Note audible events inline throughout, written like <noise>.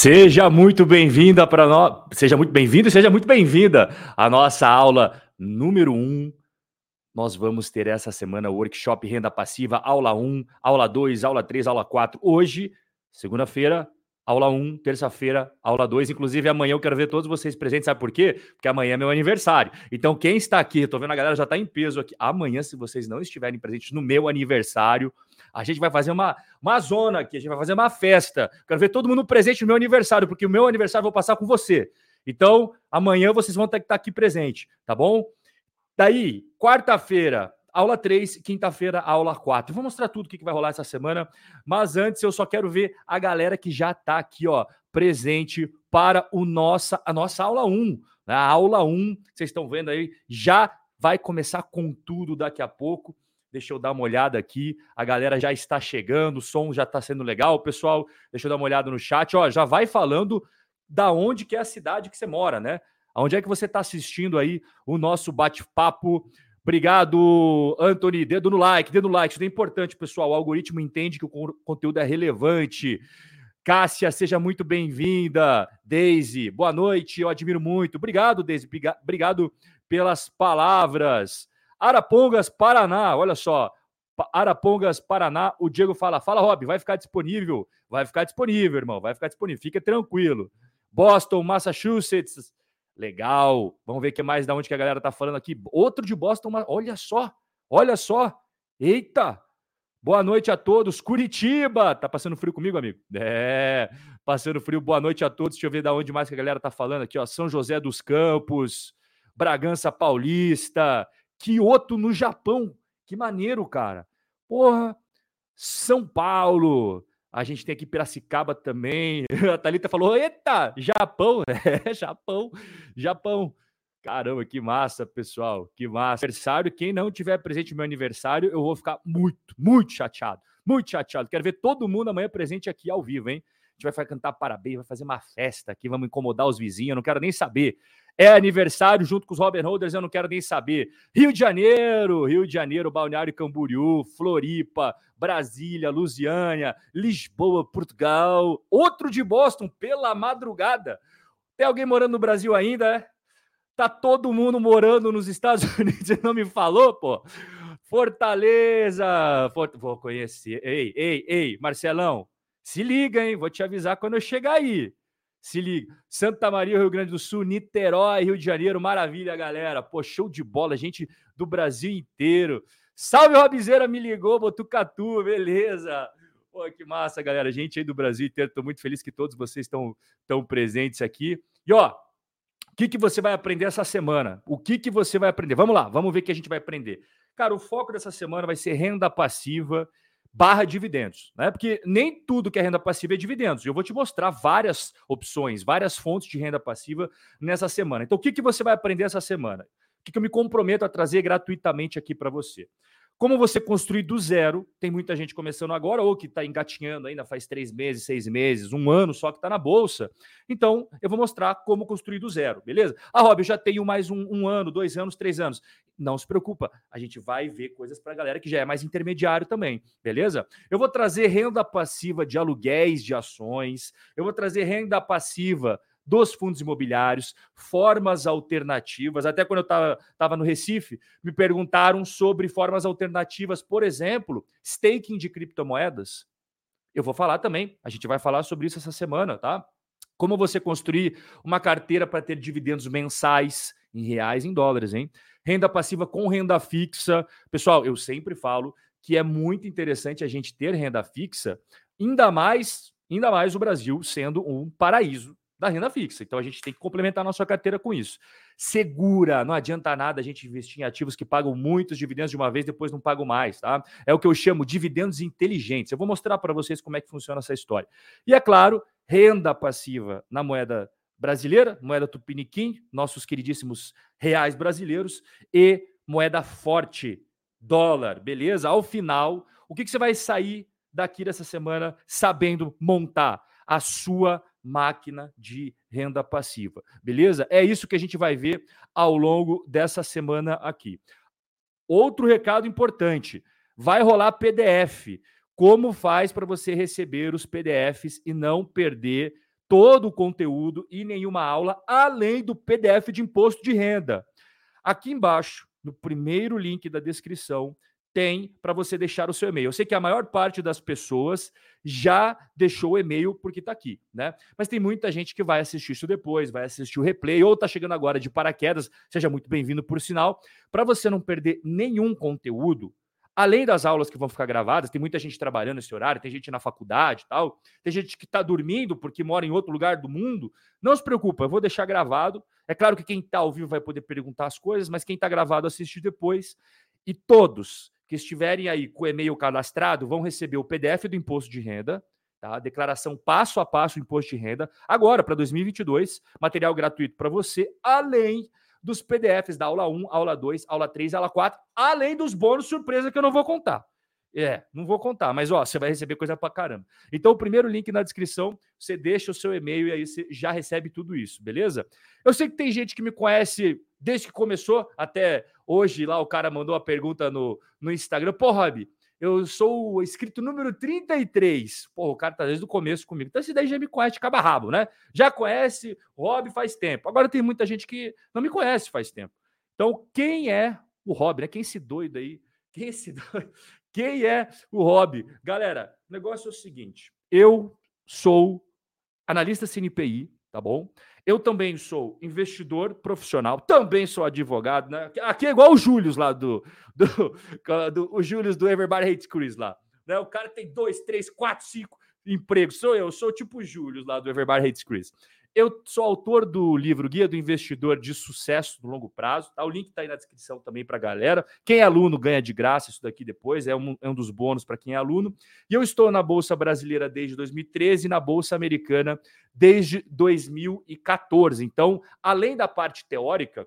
Seja muito bem-vinda para nós. Seja muito bem-vindo e seja muito bem-vinda à nossa aula número 1. Um. Nós vamos ter essa semana o workshop Renda Passiva, aula 1, aula 2, aula 3, aula 4. Hoje, segunda-feira, aula 1, terça-feira, aula 2. Inclusive, amanhã eu quero ver todos vocês presentes. Sabe por quê? Porque amanhã é meu aniversário. Então, quem está aqui, tô vendo a galera já está em peso aqui. Amanhã, se vocês não estiverem presentes no meu aniversário, a gente vai fazer uma, uma zona aqui, a gente vai fazer uma festa. Quero ver todo mundo presente no meu aniversário, porque o meu aniversário eu vou passar com você. Então, amanhã vocês vão ter que estar aqui presente, tá bom? Daí, quarta-feira, aula 3, quinta-feira, aula 4. Vou mostrar tudo o que vai rolar essa semana, mas antes eu só quero ver a galera que já está aqui, ó, presente para o nossa, a nossa aula 1. Né? A aula 1, vocês estão vendo aí, já vai começar com tudo daqui a pouco. Deixa eu dar uma olhada aqui. A galera já está chegando, o som já está sendo legal. Pessoal, deixa eu dar uma olhada no chat. Ó, já vai falando da onde que é a cidade que você mora, né? Onde é que você está assistindo aí o nosso bate-papo? Obrigado, Anthony. Dedo no like, dedo no like. Isso é importante, pessoal. O algoritmo entende que o conteúdo é relevante. Cássia, seja muito bem-vinda. Daisy, boa noite. Eu admiro muito. Obrigado, Daisy. Obrigado pelas palavras. Arapongas, Paraná, olha só. Arapongas, Paraná, o Diego fala: fala, Rob, vai ficar disponível. Vai ficar disponível, irmão, vai ficar disponível. Fica tranquilo. Boston, Massachusetts, legal. Vamos ver o que mais da onde que a galera tá falando aqui. Outro de Boston, olha só, olha só. Eita! Boa noite a todos. Curitiba, tá passando frio comigo, amigo? É, passando frio. Boa noite a todos. Deixa eu ver da onde mais que a galera tá falando aqui, ó. São José dos Campos, Bragança Paulista, Kyoto, no Japão. Que maneiro, cara. Porra, São Paulo. A gente tem aqui Piracicaba também. <laughs> A Thalita falou: Eita, Japão. <laughs> É, Japão, Japão. Caramba, que massa, pessoal. Que massa. Aniversário. Quem não tiver presente no meu aniversário, eu vou ficar muito, muito chateado. Muito chateado. Quero ver todo mundo amanhã presente aqui ao vivo, hein? A gente vai cantar parabéns, vai fazer uma festa aqui, vamos incomodar os vizinhos. Eu não quero nem saber. É aniversário junto com os Robin Holders, eu não quero nem saber. Rio de Janeiro, Rio de Janeiro, Balneário Camboriú, Floripa, Brasília, Lusiânia, Lisboa, Portugal. Outro de Boston, pela madrugada. Tem alguém morando no Brasil ainda, é? Tá todo mundo morando nos Estados <laughs> Unidos, não me falou, pô? Fortaleza, Fort... vou conhecer. Ei, ei, ei, Marcelão, se liga, hein? Vou te avisar quando eu chegar aí. Se liga. Santa Maria, Rio Grande do Sul, Niterói, Rio de Janeiro, maravilha, galera. Pô, show de bola, gente do Brasil inteiro. Salve, Robizeira, me ligou, Botucatu, beleza. Pô, que massa, galera. Gente aí do Brasil inteiro, tô muito feliz que todos vocês estão tão presentes aqui. E ó, o que, que você vai aprender essa semana? O que, que você vai aprender? Vamos lá, vamos ver o que a gente vai aprender. Cara, o foco dessa semana vai ser renda passiva barra dividendos, né? Porque nem tudo que é renda passiva é dividendos. Eu vou te mostrar várias opções, várias fontes de renda passiva nessa semana. Então, o que, que você vai aprender essa semana? O que, que eu me comprometo a trazer gratuitamente aqui para você? Como você construir do zero, tem muita gente começando agora ou que está engatinhando ainda faz três meses, seis meses, um ano só que está na bolsa. Então, eu vou mostrar como construir do zero, beleza? Ah, Rob, eu já tenho mais um, um ano, dois anos, três anos. Não se preocupa, a gente vai ver coisas para a galera que já é mais intermediário também, beleza? Eu vou trazer renda passiva de aluguéis de ações, eu vou trazer renda passiva dos fundos imobiliários, formas alternativas. Até quando eu estava no Recife, me perguntaram sobre formas alternativas, por exemplo, staking de criptomoedas. Eu vou falar também, a gente vai falar sobre isso essa semana, tá? Como você construir uma carteira para ter dividendos mensais em reais, em dólares, hein? Renda passiva com renda fixa. Pessoal, eu sempre falo que é muito interessante a gente ter renda fixa, ainda mais, ainda mais o Brasil sendo um paraíso da renda fixa. Então a gente tem que complementar a nossa carteira com isso. Segura, não adianta nada a gente investir em ativos que pagam muitos dividendos de uma vez, depois não pagam mais, tá? É o que eu chamo de dividendos inteligentes. Eu vou mostrar para vocês como é que funciona essa história. E é claro, renda passiva na moeda brasileira, moeda tupiniquim, nossos queridíssimos reais brasileiros e moeda forte, dólar, beleza? Ao final, o que, que você vai sair daqui dessa semana sabendo montar a sua máquina de renda passiva. Beleza? É isso que a gente vai ver ao longo dessa semana aqui. Outro recado importante: vai rolar PDF. Como faz para você receber os PDFs e não perder todo o conteúdo e nenhuma aula, além do PDF de imposto de renda. Aqui embaixo, no primeiro link da descrição, tem para você deixar o seu e-mail. Eu sei que a maior parte das pessoas já deixou o e-mail porque está aqui, né? Mas tem muita gente que vai assistir isso depois, vai assistir o replay ou está chegando agora de paraquedas. Seja muito bem-vindo por sinal. Para você não perder nenhum conteúdo, além das aulas que vão ficar gravadas, tem muita gente trabalhando nesse horário, tem gente na faculdade e tal, tem gente que está dormindo porque mora em outro lugar do mundo. Não se preocupa, eu vou deixar gravado. É claro que quem está ao vivo vai poder perguntar as coisas, mas quem está gravado assiste depois. E todos que estiverem aí com o e-mail cadastrado vão receber o PDF do imposto de renda, tá? Declaração passo a passo do imposto de renda, agora para 2022, material gratuito para você, além dos PDFs da aula 1, aula 2, aula 3, aula 4, além dos bônus surpresa que eu não vou contar. É, não vou contar, mas ó, você vai receber coisa pra caramba. Então, o primeiro link na descrição, você deixa o seu e-mail e aí você já recebe tudo isso, beleza? Eu sei que tem gente que me conhece desde que começou, até hoje lá o cara mandou a pergunta no, no Instagram. Pô, Rob, eu sou o inscrito número 33. Pô, o cara tá desde o começo comigo. Então, esse daí já me conhece de cabo rabo, né? Já conhece Rob faz tempo. Agora tem muita gente que não me conhece faz tempo. Então, quem é o Rob, né? Quem é esse doido aí? Quem é esse <laughs> doido? Quem é o Rob? Galera, o negócio é o seguinte: eu sou analista CNPI, tá bom? Eu também sou investidor profissional, também sou advogado, né? Aqui é igual o Júlio lá do, do, <laughs> do o Júlio do Everybody Hates Chris lá. Né? O cara tem dois, três, quatro, cinco empregos. Sou eu, sou tipo o Júlio lá do Everybody Hates Chris. Eu sou autor do livro Guia do Investidor de Sucesso no Longo Prazo. Tá? O link está aí na descrição também para a galera. Quem é aluno ganha de graça isso daqui depois, é um, é um dos bônus para quem é aluno. E eu estou na Bolsa Brasileira desde 2013 e na Bolsa Americana desde 2014. Então, além da parte teórica,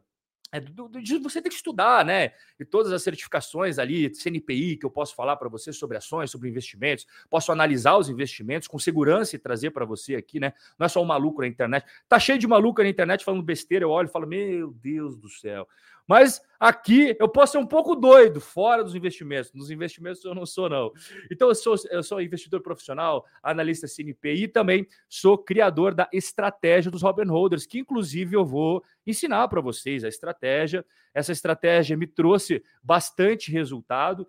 é, do, do, de você ter que estudar, né? E todas as certificações ali, CNPI, que eu posso falar para você sobre ações, sobre investimentos, posso analisar os investimentos com segurança e trazer para você aqui, né? Não é só um maluco na internet. Tá cheio de maluco na internet falando besteira, eu olho e falo, meu Deus do céu. Mas aqui eu posso ser um pouco doido, fora dos investimentos. Nos investimentos eu não sou, não. Então eu sou, eu sou investidor profissional, analista CNP e também sou criador da estratégia dos Robin Holders, que inclusive eu vou ensinar para vocês a estratégia. Essa estratégia me trouxe bastante resultado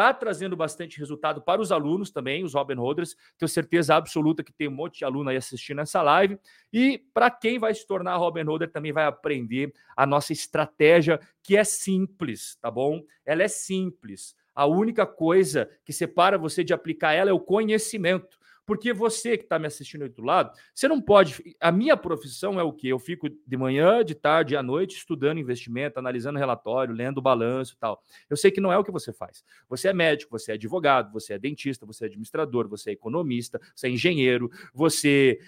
está trazendo bastante resultado para os alunos também, os Robin Holders. Tenho certeza absoluta que tem um monte de aluno aí assistindo essa live. E para quem vai se tornar Robin Holder também vai aprender a nossa estratégia, que é simples, tá bom? Ela é simples. A única coisa que separa você de aplicar ela é o conhecimento. Porque você que está me assistindo aí do lado, você não pode. A minha profissão é o quê? Eu fico de manhã, de tarde, à noite estudando investimento, analisando relatório, lendo balanço e tal. Eu sei que não é o que você faz. Você é médico, você é advogado, você é dentista, você é administrador, você é economista, você é engenheiro, você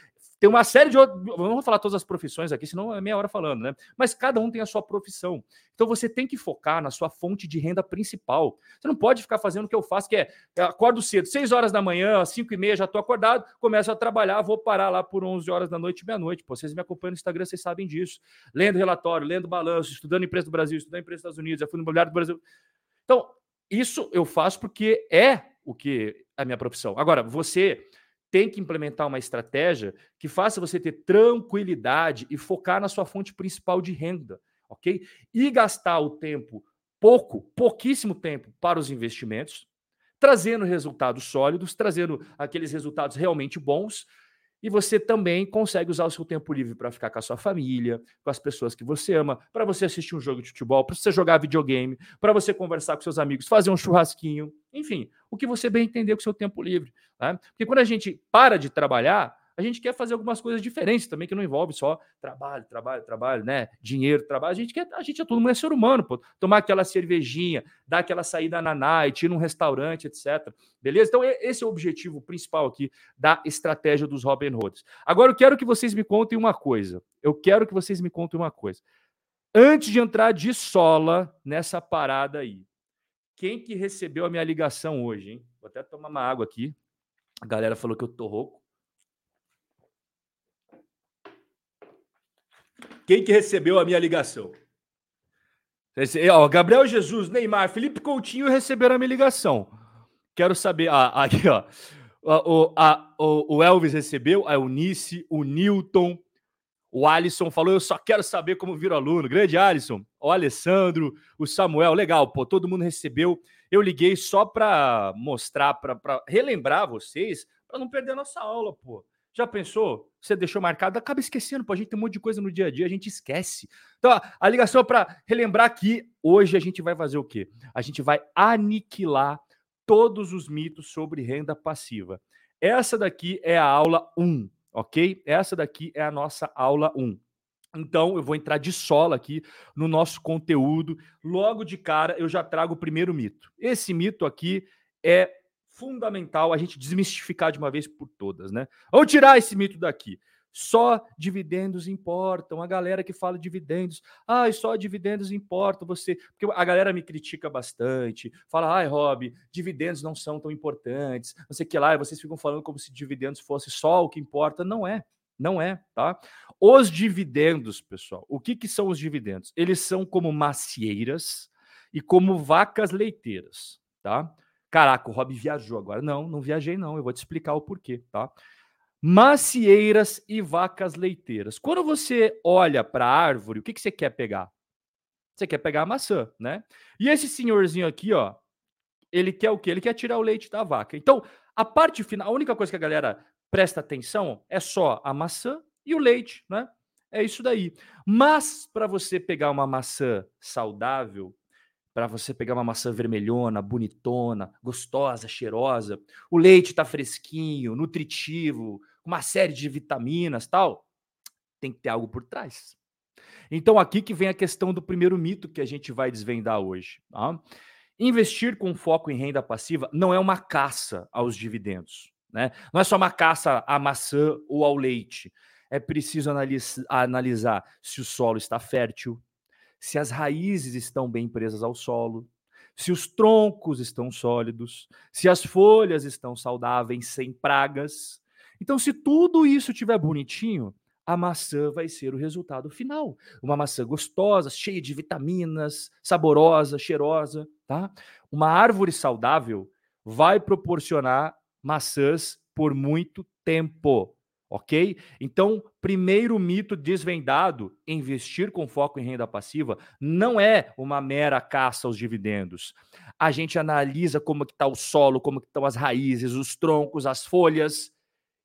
tem uma série de outros. Vamos falar todas as profissões aqui, senão é meia hora falando, né? Mas cada um tem a sua profissão. Então você tem que focar na sua fonte de renda principal. Você não pode ficar fazendo o que eu faço, que é acordo cedo, 6 horas da manhã, às 5 e meia já estou acordado, começo a trabalhar, vou parar lá por 11 horas da noite, meia-noite. Vocês me acompanham no Instagram, vocês sabem disso. Lendo relatório, lendo balanço, estudando empresa do Brasil, estudando empresa dos Estados Unidos, já fui no imobiliário do Brasil. Então, isso eu faço porque é o que é a minha profissão. Agora, você tem que implementar uma estratégia que faça você ter tranquilidade e focar na sua fonte principal de renda, ok? E gastar o tempo, pouco, pouquíssimo tempo para os investimentos, trazendo resultados sólidos, trazendo aqueles resultados realmente bons, e você também consegue usar o seu tempo livre para ficar com a sua família, com as pessoas que você ama, para você assistir um jogo de futebol, para você jogar videogame, para você conversar com seus amigos, fazer um churrasquinho, enfim, o que você bem entender com o seu tempo livre. Né? Porque quando a gente para de trabalhar, a gente quer fazer algumas coisas diferentes também, que não envolve só trabalho, trabalho, trabalho, né? Dinheiro, trabalho. A gente quer, a gente é todo mundo é ser humano, pô. Tomar aquela cervejinha, dar aquela saída na night, ir num restaurante, etc. Beleza? Então, esse é o objetivo principal aqui da estratégia dos Robin Hoods. Agora, eu quero que vocês me contem uma coisa. Eu quero que vocês me contem uma coisa. Antes de entrar de sola nessa parada aí, quem que recebeu a minha ligação hoje, hein? Vou até tomar uma água aqui. A galera falou que eu tô rouco. Quem que recebeu a minha ligação? Esse, ó, Gabriel Jesus, Neymar, Felipe Coutinho receberam a minha ligação. Quero saber. Ah, aqui, ó. O, a, o, o Elvis recebeu, a Eunice, o Newton, o Alisson falou: Eu só quero saber como vira aluno. Grande Alisson, o Alessandro, o Samuel, legal, pô, todo mundo recebeu. Eu liguei só para mostrar, para relembrar vocês, para não perder a nossa aula, pô. Já pensou? Você deixou marcado, acaba esquecendo, pô. A gente tem um monte de coisa no dia a dia, a gente esquece. Então, a ligação é para relembrar que hoje a gente vai fazer o quê? A gente vai aniquilar todos os mitos sobre renda passiva. Essa daqui é a aula 1, ok? Essa daqui é a nossa aula 1. Então, eu vou entrar de sola aqui no nosso conteúdo. Logo de cara, eu já trago o primeiro mito. Esse mito aqui é fundamental a gente desmistificar de uma vez por todas, né? Vamos tirar esse mito daqui. Só dividendos importam. A galera que fala dividendos, ai, só dividendos importam. Você, porque a galera me critica bastante, fala, ai, Rob, dividendos não são tão importantes. Não sei que lá, e vocês ficam falando como se dividendos fosse só o que importa. Não é. Não é, tá? Os dividendos, pessoal, o que, que são os dividendos? Eles são como macieiras e como vacas leiteiras, tá? Caraca, o Rob viajou agora. Não, não viajei, não. Eu vou te explicar o porquê, tá? Macieiras e vacas leiteiras. Quando você olha para a árvore, o que, que você quer pegar? Você quer pegar a maçã, né? E esse senhorzinho aqui, ó, ele quer o quê? Ele quer tirar o leite da vaca. Então, a parte final, a única coisa que a galera presta atenção é só a maçã e o leite, né? É isso daí. Mas para você pegar uma maçã saudável, para você pegar uma maçã vermelhona, bonitona, gostosa, cheirosa. O leite está fresquinho, nutritivo, uma série de vitaminas, tal. Tem que ter algo por trás. Então aqui que vem a questão do primeiro mito que a gente vai desvendar hoje. Tá? Investir com foco em renda passiva não é uma caça aos dividendos, né? Não é só uma caça à maçã ou ao leite. É preciso analisar se o solo está fértil, se as raízes estão bem presas ao solo, se os troncos estão sólidos, se as folhas estão saudáveis, sem pragas. Então, se tudo isso estiver bonitinho, a maçã vai ser o resultado final. Uma maçã gostosa, cheia de vitaminas, saborosa, cheirosa, tá? Uma árvore saudável vai proporcionar maçãs por muito tempo ok? Então, primeiro mito desvendado: investir com foco em renda passiva não é uma mera caça aos dividendos. A gente analisa como está o solo, como estão as raízes, os troncos, as folhas,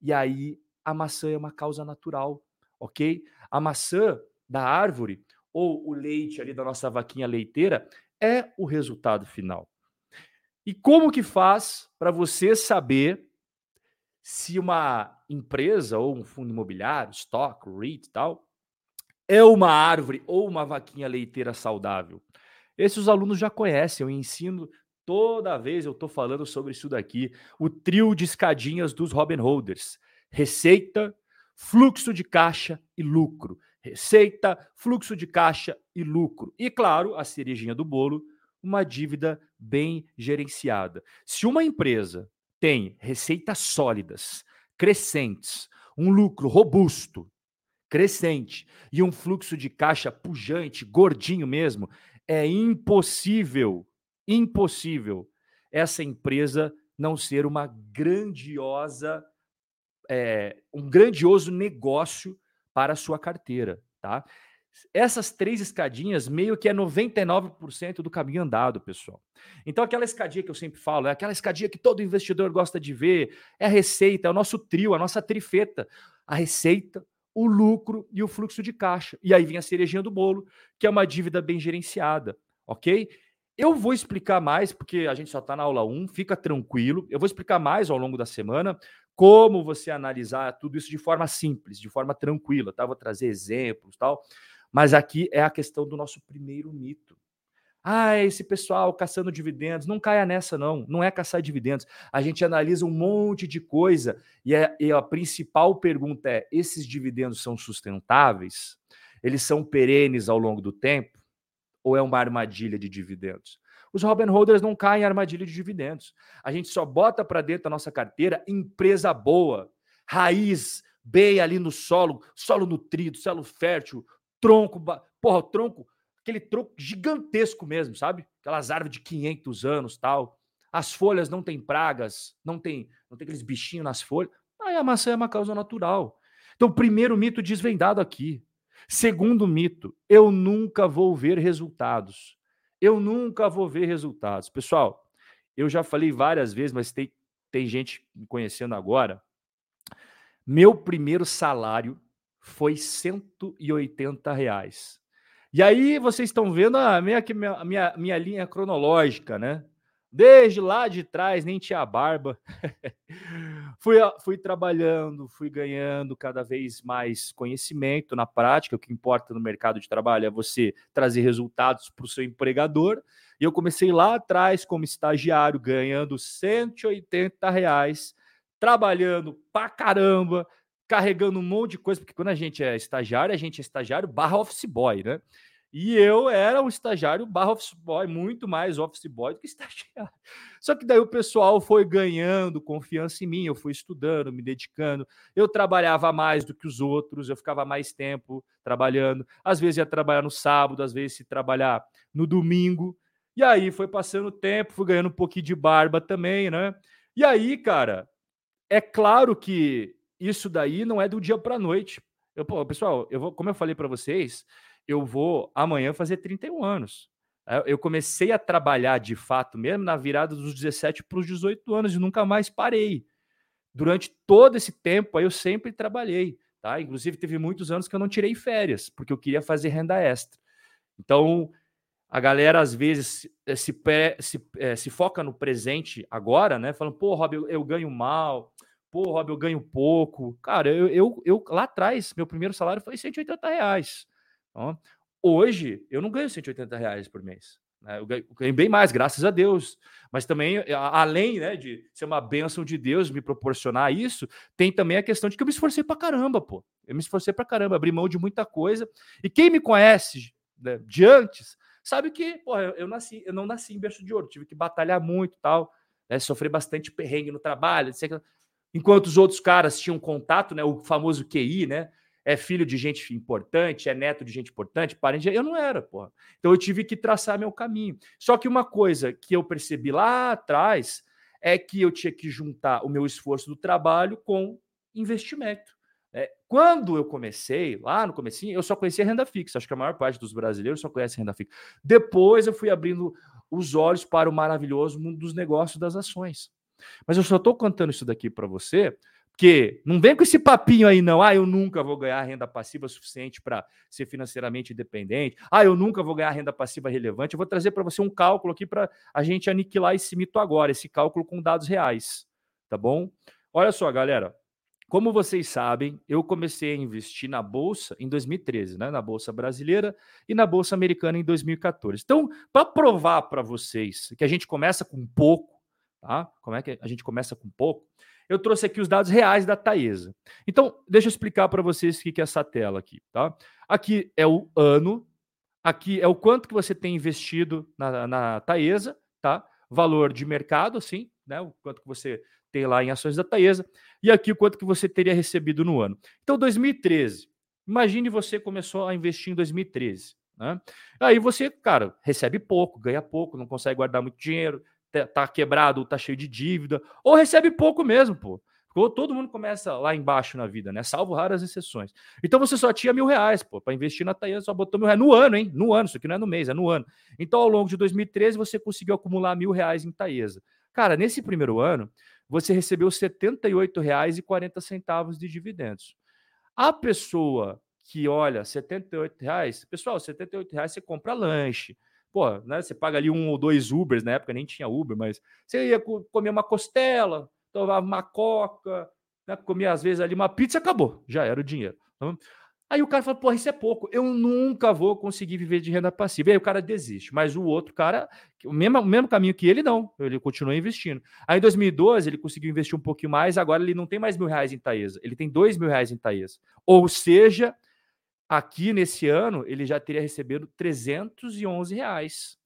e aí a maçã é uma causa natural, ok? A maçã da árvore ou o leite ali da nossa vaquinha leiteira é o resultado final. E como que faz para você saber se uma empresa ou um fundo imobiliário, stock, REIT e tal, é uma árvore ou uma vaquinha leiteira saudável. Esses os alunos já conhecem, eu ensino toda vez eu estou falando sobre isso daqui, o trio de escadinhas dos Robin Holders. Receita, fluxo de caixa e lucro. Receita, fluxo de caixa e lucro. E claro, a cerejinha do bolo, uma dívida bem gerenciada. Se uma empresa tem receitas sólidas, crescentes, um lucro robusto, crescente e um fluxo de caixa pujante, gordinho mesmo, é impossível, impossível essa empresa não ser uma grandiosa, é, um grandioso negócio para a sua carteira, tá? Essas três escadinhas meio que é 99% do caminho andado, pessoal. Então, aquela escadinha que eu sempre falo, é aquela escadinha que todo investidor gosta de ver, é a receita, é o nosso trio, a nossa trifeta. A receita, o lucro e o fluxo de caixa. E aí vem a cerejinha do bolo, que é uma dívida bem gerenciada, ok? Eu vou explicar mais, porque a gente só está na aula 1, fica tranquilo. Eu vou explicar mais ao longo da semana como você analisar tudo isso de forma simples, de forma tranquila, tá? Vou trazer exemplos tal. Mas aqui é a questão do nosso primeiro mito. Ah, esse pessoal caçando dividendos, não caia nessa, não. Não é caçar dividendos. A gente analisa um monte de coisa e, é, e a principal pergunta é: esses dividendos são sustentáveis? Eles são perenes ao longo do tempo? Ou é uma armadilha de dividendos? Os Robin Holders não caem em armadilha de dividendos. A gente só bota para dentro da nossa carteira empresa boa, raiz bem ali no solo, solo nutrido, solo fértil, tronco, porra, tronco, aquele tronco gigantesco mesmo, sabe? Aquelas árvores de 500 anos, tal. as folhas não têm pragas, não tem, não tem aqueles bichinhos nas folhas. Aí a maçã é uma causa natural. Então, primeiro mito desvendado aqui. Segundo mito, eu nunca vou ver resultados. Eu nunca vou ver resultados. Pessoal, eu já falei várias vezes, mas tem, tem gente me conhecendo agora. Meu primeiro salário foi 180 reais. E aí vocês estão vendo a minha, a minha, minha linha cronológica, né? Desde lá de trás, nem tinha barba. <laughs> fui, fui trabalhando, fui ganhando cada vez mais conhecimento na prática. O que importa no mercado de trabalho é você trazer resultados para o seu empregador. E eu comecei lá atrás como estagiário, ganhando 180 reais, trabalhando pra caramba, carregando um monte de coisa, porque quando a gente é estagiário, a gente é estagiário barra office boy, né? E eu era um estagiário barra office boy, muito mais office boy do que <laughs> estagiário. Só que daí o pessoal foi ganhando confiança em mim, eu fui estudando, me dedicando. Eu trabalhava mais do que os outros, eu ficava mais tempo trabalhando. Às vezes ia trabalhar no sábado, às vezes ia trabalhar no domingo. E aí foi passando o tempo, fui ganhando um pouquinho de barba também, né? E aí, cara, é claro que isso daí não é do dia para a noite. Eu, pô, pessoal, eu vou, como eu falei para vocês, eu vou amanhã fazer 31 anos. Eu comecei a trabalhar de fato mesmo na virada dos 17 para os 18 anos e nunca mais parei. Durante todo esse tempo aí eu sempre trabalhei, tá? Inclusive teve muitos anos que eu não tirei férias, porque eu queria fazer renda extra. Então, a galera às vezes se, se, eh, se foca no presente agora, né? Falando, pô, Rob, eu, eu ganho mal, pô, Rob, eu ganho pouco. Cara, eu, eu, eu lá atrás, meu primeiro salário foi 180 reais. Então, hoje, eu não ganho 180 reais por mês. Né? Eu, ganho, eu ganho bem mais, graças a Deus. Mas também, além né, de ser uma bênção de Deus me proporcionar isso, tem também a questão de que eu me esforcei pra caramba, pô. Eu me esforcei pra caramba, abri mão de muita coisa. E quem me conhece né, de antes, sabe que, pô, eu, eu, nasci, eu não nasci em berço de ouro, tive que batalhar muito tal, né, sofrer bastante perrengue no trabalho, enquanto os outros caras tinham contato, né, o famoso QI, né, é filho de gente importante, é neto de gente importante, parente. Eu não era, porra. Então eu tive que traçar meu caminho. Só que uma coisa que eu percebi lá atrás é que eu tinha que juntar o meu esforço do trabalho com investimento. É, quando eu comecei, lá no comecinho, eu só conhecia renda fixa. Acho que a maior parte dos brasileiros só conhece renda fixa. Depois eu fui abrindo os olhos para o maravilhoso mundo dos negócios das ações. Mas eu só estou contando isso daqui para você porque não vem com esse papinho aí, não. Ah, eu nunca vou ganhar renda passiva suficiente para ser financeiramente independente. Ah, eu nunca vou ganhar renda passiva relevante. Eu vou trazer para você um cálculo aqui para a gente aniquilar esse mito agora, esse cálculo com dados reais. Tá bom? Olha só, galera. Como vocês sabem, eu comecei a investir na bolsa em 2013, né? Na bolsa brasileira e na bolsa americana em 2014. Então, para provar para vocês que a gente começa com pouco, tá? Como é que a gente começa com pouco? eu trouxe aqui os dados reais da Taesa. Então, deixa eu explicar para vocês o que é essa tela aqui, tá? Aqui é o ano, aqui é o quanto que você tem investido na, na Taesa, tá? Valor de mercado, sim, né? O quanto que você tem lá em ações da Taesa, e aqui o quanto que você teria recebido no ano. Então, 2013. Imagine você começou a investir em 2013. Né? Aí você, cara, recebe pouco, ganha pouco, não consegue guardar muito dinheiro, tá quebrado, tá cheio de dívida, ou recebe pouco mesmo, pô. Todo mundo começa lá embaixo na vida, né? Salvo raras exceções. Então você só tinha mil reais, pô, para investir na Taesa, só botou mil reais no ano, hein? No ano, isso aqui não é no mês, é no ano. Então, ao longo de 2013, você conseguiu acumular mil reais em Taesa. Cara, nesse primeiro ano, você recebeu R$ 78,40 de dividendos. A pessoa que olha 78 reais, pessoal, 78 reais você compra lanche, pô, né? Você paga ali um ou dois Ubers, na época nem tinha Uber, mas você ia comer uma costela, tomava uma coca, né? comia às vezes ali uma pizza, acabou, já era o dinheiro. Então, aí o cara fala, porra, isso é pouco, eu nunca vou conseguir viver de renda passiva. E aí o cara desiste, mas o outro cara, o mesmo, o mesmo caminho que ele, não, ele continua investindo. Aí em 2012 ele conseguiu investir um pouquinho mais, agora ele não tem mais mil reais em Taesa, ele tem dois mil reais em Taesa. Ou seja, Aqui nesse ano, ele já teria recebido 311 reais.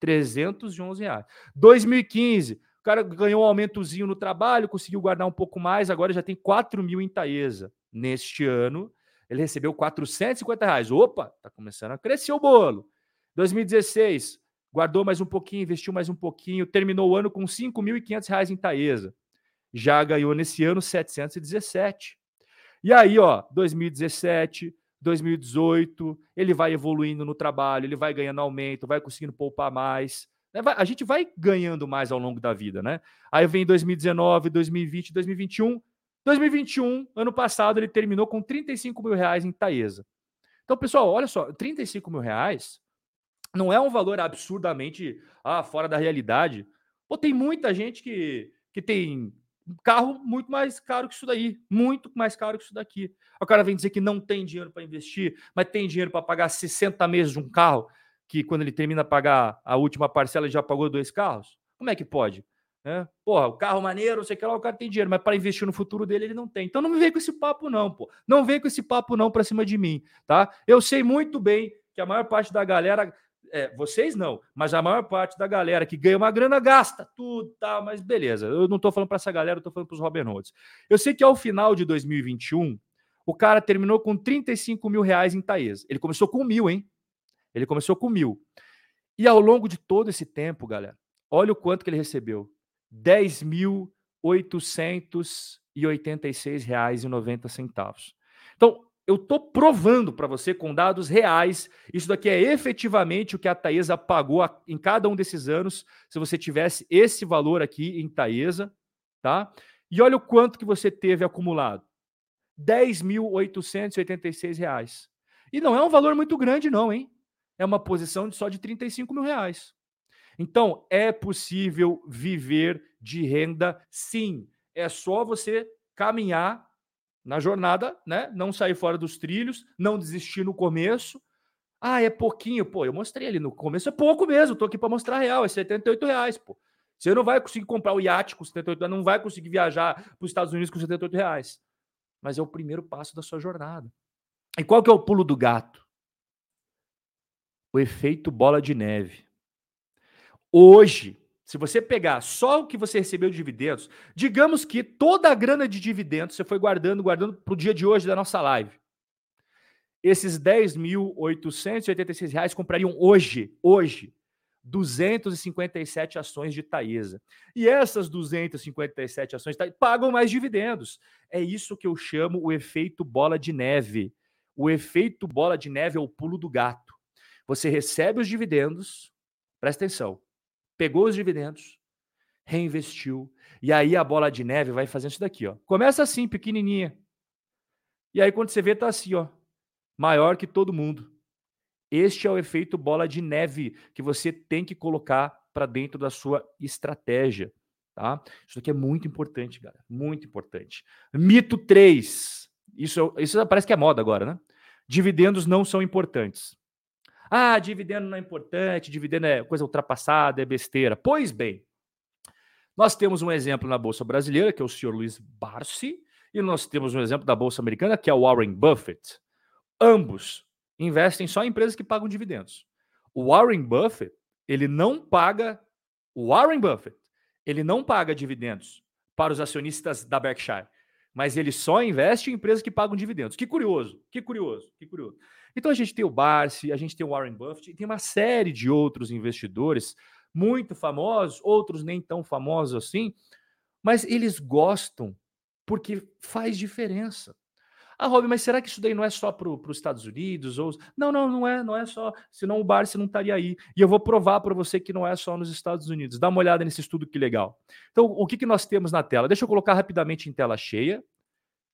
311 reais. 2015, o cara ganhou um aumentozinho no trabalho, conseguiu guardar um pouco mais, agora já tem 4 mil em Taesa. Neste ano, ele recebeu 450 reais. Opa, tá começando a crescer o bolo. 2016, guardou mais um pouquinho, investiu mais um pouquinho, terminou o ano com R$ 5.500 em Taesa. Já ganhou nesse ano 717. E aí, ó, 2017, 2018, ele vai evoluindo no trabalho, ele vai ganhando aumento, vai conseguindo poupar mais. Né? A gente vai ganhando mais ao longo da vida, né? Aí vem 2019, 2020, 2021. 2021, ano passado, ele terminou com 35 mil reais em Taesa. Então, pessoal, olha só, 35 mil reais não é um valor absurdamente ah, fora da realidade. Pô, tem muita gente que, que tem carro muito mais caro que isso daí, muito mais caro que isso daqui. O cara vem dizer que não tem dinheiro para investir, mas tem dinheiro para pagar 60 meses de um carro, que quando ele termina a pagar a última parcela, ele já pagou dois carros. Como é que pode? É? Porra, o carro maneiro, não sei o que lá, o cara tem dinheiro, mas para investir no futuro dele ele não tem. Então não me vem com esse papo, não, pô. Não vem com esse papo, não, para cima de mim, tá? Eu sei muito bem que a maior parte da galera é, vocês não, mas a maior parte da galera que ganha uma grana gasta tudo, tá? Mas beleza, eu não estou falando para essa galera, eu estou falando para os Robin Hoods. Eu sei que ao final de 2021, o cara terminou com 35 mil reais em Taesa. Ele começou com mil, hein? Ele começou com mil. E ao longo de todo esse tempo, galera, olha o quanto que ele recebeu: R$ 10.886,90. Então, eu estou provando para você com dados reais. Isso daqui é efetivamente o que a Taesa pagou em cada um desses anos, se você tivesse esse valor aqui em Taesa, tá? E olha o quanto que você teve acumulado. R$ 10.886. E não é um valor muito grande, não, hein? É uma posição de só de 35 mil reais. Então, é possível viver de renda, sim. É só você caminhar na jornada, né? Não sair fora dos trilhos, não desistir no começo. Ah, é pouquinho, pô. Eu mostrei ali no começo, é pouco mesmo. Tô aqui para mostrar real, é 78 reais, pô. Você não vai conseguir comprar o iate com 78 reais, não vai conseguir viajar para os Estados Unidos com 78 reais. Mas é o primeiro passo da sua jornada. E qual que é o pulo do gato? O efeito bola de neve. Hoje, se você pegar só o que você recebeu de dividendos, digamos que toda a grana de dividendos você foi guardando, guardando para o dia de hoje da nossa live. Esses 10.886 reais comprariam hoje, hoje, 257 ações de Taesa. E essas 257 ações pagam mais dividendos. É isso que eu chamo o efeito bola de neve. O efeito bola de neve é o pulo do gato. Você recebe os dividendos, presta atenção, pegou os dividendos, reinvestiu. E aí a bola de neve vai fazendo isso daqui, ó. Começa assim, pequenininha. E aí quando você vê tá assim, ó, maior que todo mundo. Este é o efeito bola de neve que você tem que colocar para dentro da sua estratégia, tá? Isso aqui é muito importante, galera, muito importante. Mito 3. Isso, isso parece que é moda agora, né? Dividendos não são importantes. Ah, dividendo não é importante, dividendo é coisa ultrapassada, é besteira. Pois bem, nós temos um exemplo na Bolsa Brasileira, que é o senhor Luiz Barsi, e nós temos um exemplo da Bolsa Americana, que é o Warren Buffett. Ambos investem só em empresas que pagam dividendos. O Warren Buffett, ele não paga. O Warren Buffett, ele não paga dividendos para os acionistas da Berkshire, mas ele só investe em empresas que pagam dividendos. Que curioso, que curioso, que curioso. Então a gente tem o Barsi, a gente tem o Warren Buffett, e tem uma série de outros investidores muito famosos, outros nem tão famosos assim, mas eles gostam porque faz diferença. Ah, Rob, mas será que isso daí não é só para os Estados Unidos? Ou... Não, não, não é, não é só. Senão o Barsi não estaria aí. E eu vou provar para você que não é só nos Estados Unidos. Dá uma olhada nesse estudo que legal. Então, o que, que nós temos na tela? Deixa eu colocar rapidamente em tela cheia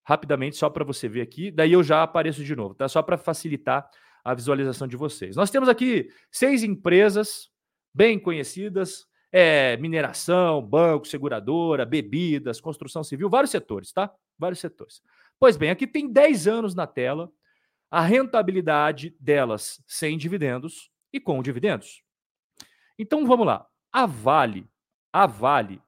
rapidamente, só para você ver aqui, daí eu já apareço de novo, tá? Só para facilitar a visualização de vocês. Nós temos aqui seis empresas bem conhecidas, é, mineração, banco, seguradora, bebidas, construção civil, vários setores, tá? Vários setores. Pois bem, aqui tem 10 anos na tela, a rentabilidade delas sem dividendos e com dividendos. Então vamos lá. A Vale, a Vale,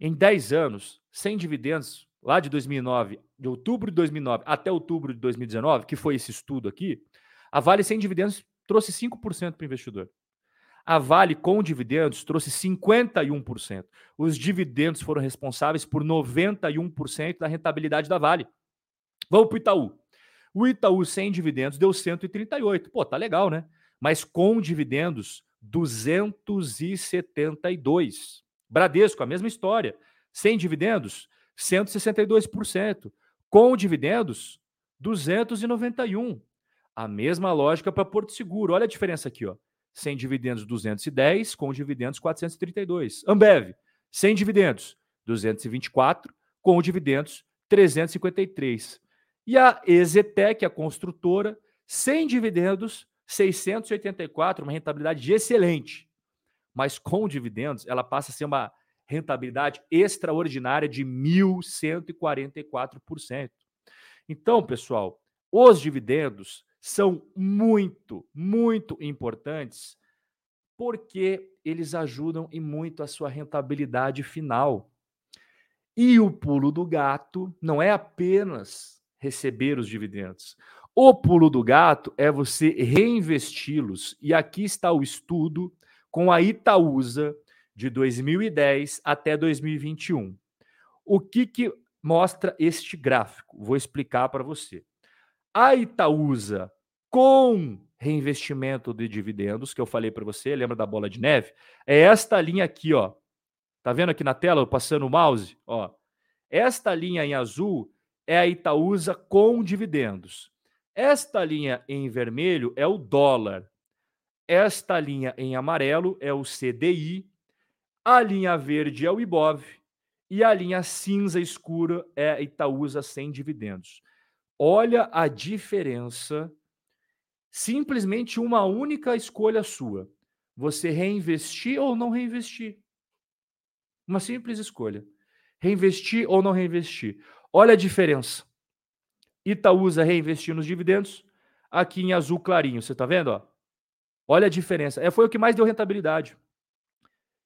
em 10 anos, sem dividendos, lá de 2009, de outubro de 2009 até outubro de 2019, que foi esse estudo aqui, a Vale sem dividendos trouxe 5% para o investidor. A Vale com dividendos trouxe 51%. Os dividendos foram responsáveis por 91% da rentabilidade da Vale. Vamos para o Itaú. O Itaú sem dividendos deu 138. Pô, tá legal, né? Mas com dividendos 272. Bradesco, a mesma história. Sem dividendos, 162%. Com dividendos, 291. A mesma lógica para Porto Seguro. Olha a diferença aqui, ó. Sem dividendos 210, com dividendos 432. Ambev, sem dividendos 224, com dividendos 353. E a Ezetec, a construtora, sem dividendos 684, uma rentabilidade excelente. Mas com dividendos, ela passa a ser uma rentabilidade extraordinária de 1.144%. Então, pessoal, os dividendos são muito, muito importantes porque eles ajudam e muito a sua rentabilidade final. E o pulo do gato não é apenas receber os dividendos. O pulo do gato é você reinvesti-los. E aqui está o estudo com a Itaúsa de 2010 até 2021. O que, que mostra este gráfico? Vou explicar para você. A Itaúsa com reinvestimento de dividendos, que eu falei para você, lembra da bola de neve? É esta linha aqui, ó. Tá vendo aqui na tela, passando o mouse? Ó. Esta linha em azul é a Itaúsa com dividendos. Esta linha em vermelho é o dólar. Esta linha em amarelo é o CDI. A linha verde é o IBOV. E a linha cinza escura é a Itaúsa sem dividendos. Olha a diferença. Simplesmente uma única escolha sua. Você reinvestir ou não reinvestir. Uma simples escolha. Reinvestir ou não reinvestir. Olha a diferença. Itaúsa reinvestir nos dividendos, aqui em azul clarinho, você está vendo? Ó? Olha a diferença. É, foi o que mais deu rentabilidade.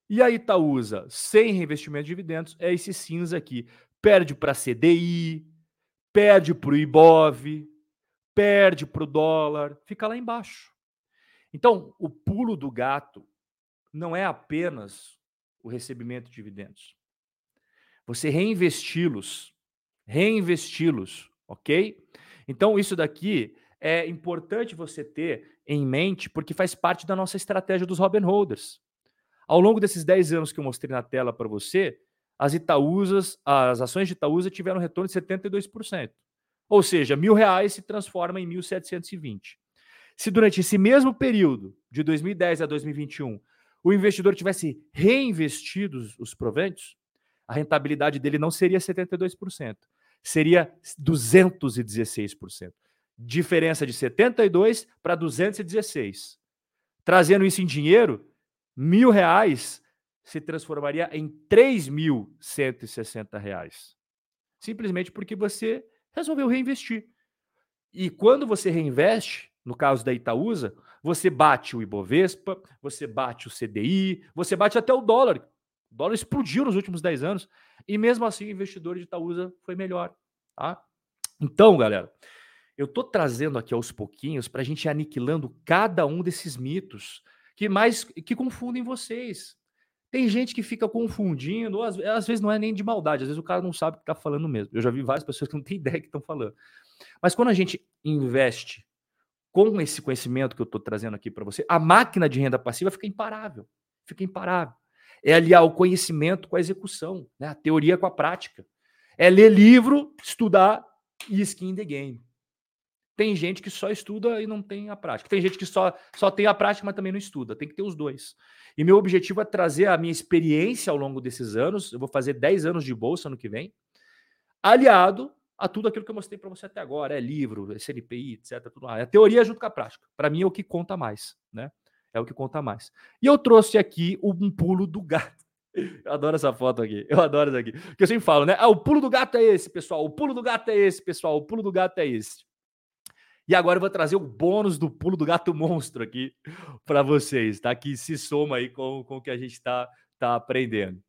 E a Itaúsa, sem reinvestimento de dividendos, é esse cinza aqui. Perde para CDI, perde para o IBOV, perde para o dólar, fica lá embaixo. Então, o pulo do gato não é apenas o recebimento de dividendos. Você reinvesti-los reinvesti-los, ok? Então, isso daqui é importante você ter em mente, porque faz parte da nossa estratégia dos Robin Holders. Ao longo desses 10 anos que eu mostrei na tela para você, as Itaúsas, as ações de Itaúsa tiveram retorno de 72%. Ou seja, mil reais se transforma em 1.720. Se durante esse mesmo período, de 2010 a 2021, o investidor tivesse reinvestido os proventos, a rentabilidade dele não seria 72%, seria 216%. Diferença de 72 para 216. Trazendo isso em dinheiro, mil reais se transformaria em 3.160 reais. Simplesmente porque você resolveu reinvestir. E quando você reinveste, no caso da Itaúsa, você bate o Ibovespa, você bate o CDI, você bate até o dólar. O dólar explodiu nos últimos 10 anos. E mesmo assim, o investidor de Itaúsa foi melhor. Tá? Então, galera, eu estou trazendo aqui aos pouquinhos para a gente ir aniquilando cada um desses mitos que mais que confundem vocês. Tem gente que fica confundindo, ou às, às, vezes não é nem de maldade, às vezes o cara não sabe o que está falando mesmo. Eu já vi várias pessoas que não têm <laughs> ideia que estão falando. Mas quando a gente investe com esse conhecimento que eu estou trazendo aqui para você, a máquina de renda passiva fica imparável. Fica imparável é aliar o conhecimento com a execução, né? a teoria com a prática. É ler livro, estudar e skin the game. Tem gente que só estuda e não tem a prática. Tem gente que só, só tem a prática, mas também não estuda. Tem que ter os dois. E meu objetivo é trazer a minha experiência ao longo desses anos. Eu vou fazer 10 anos de bolsa ano que vem, aliado a tudo aquilo que eu mostrei para você até agora. É livro, é CNPI, etc. Tudo lá. É a teoria junto com a prática. Para mim é o que conta mais. Né? É o que conta mais. E eu trouxe aqui um pulo do gato. <laughs> Eu adoro essa foto aqui. Eu adoro isso aqui. Porque eu sempre falo, né? Ah, o pulo do gato é esse, pessoal. O pulo do gato é esse, pessoal. O pulo do gato é esse. E agora eu vou trazer o bônus do pulo do gato monstro aqui para vocês, tá? Que se soma aí com, com o que a gente está tá aprendendo.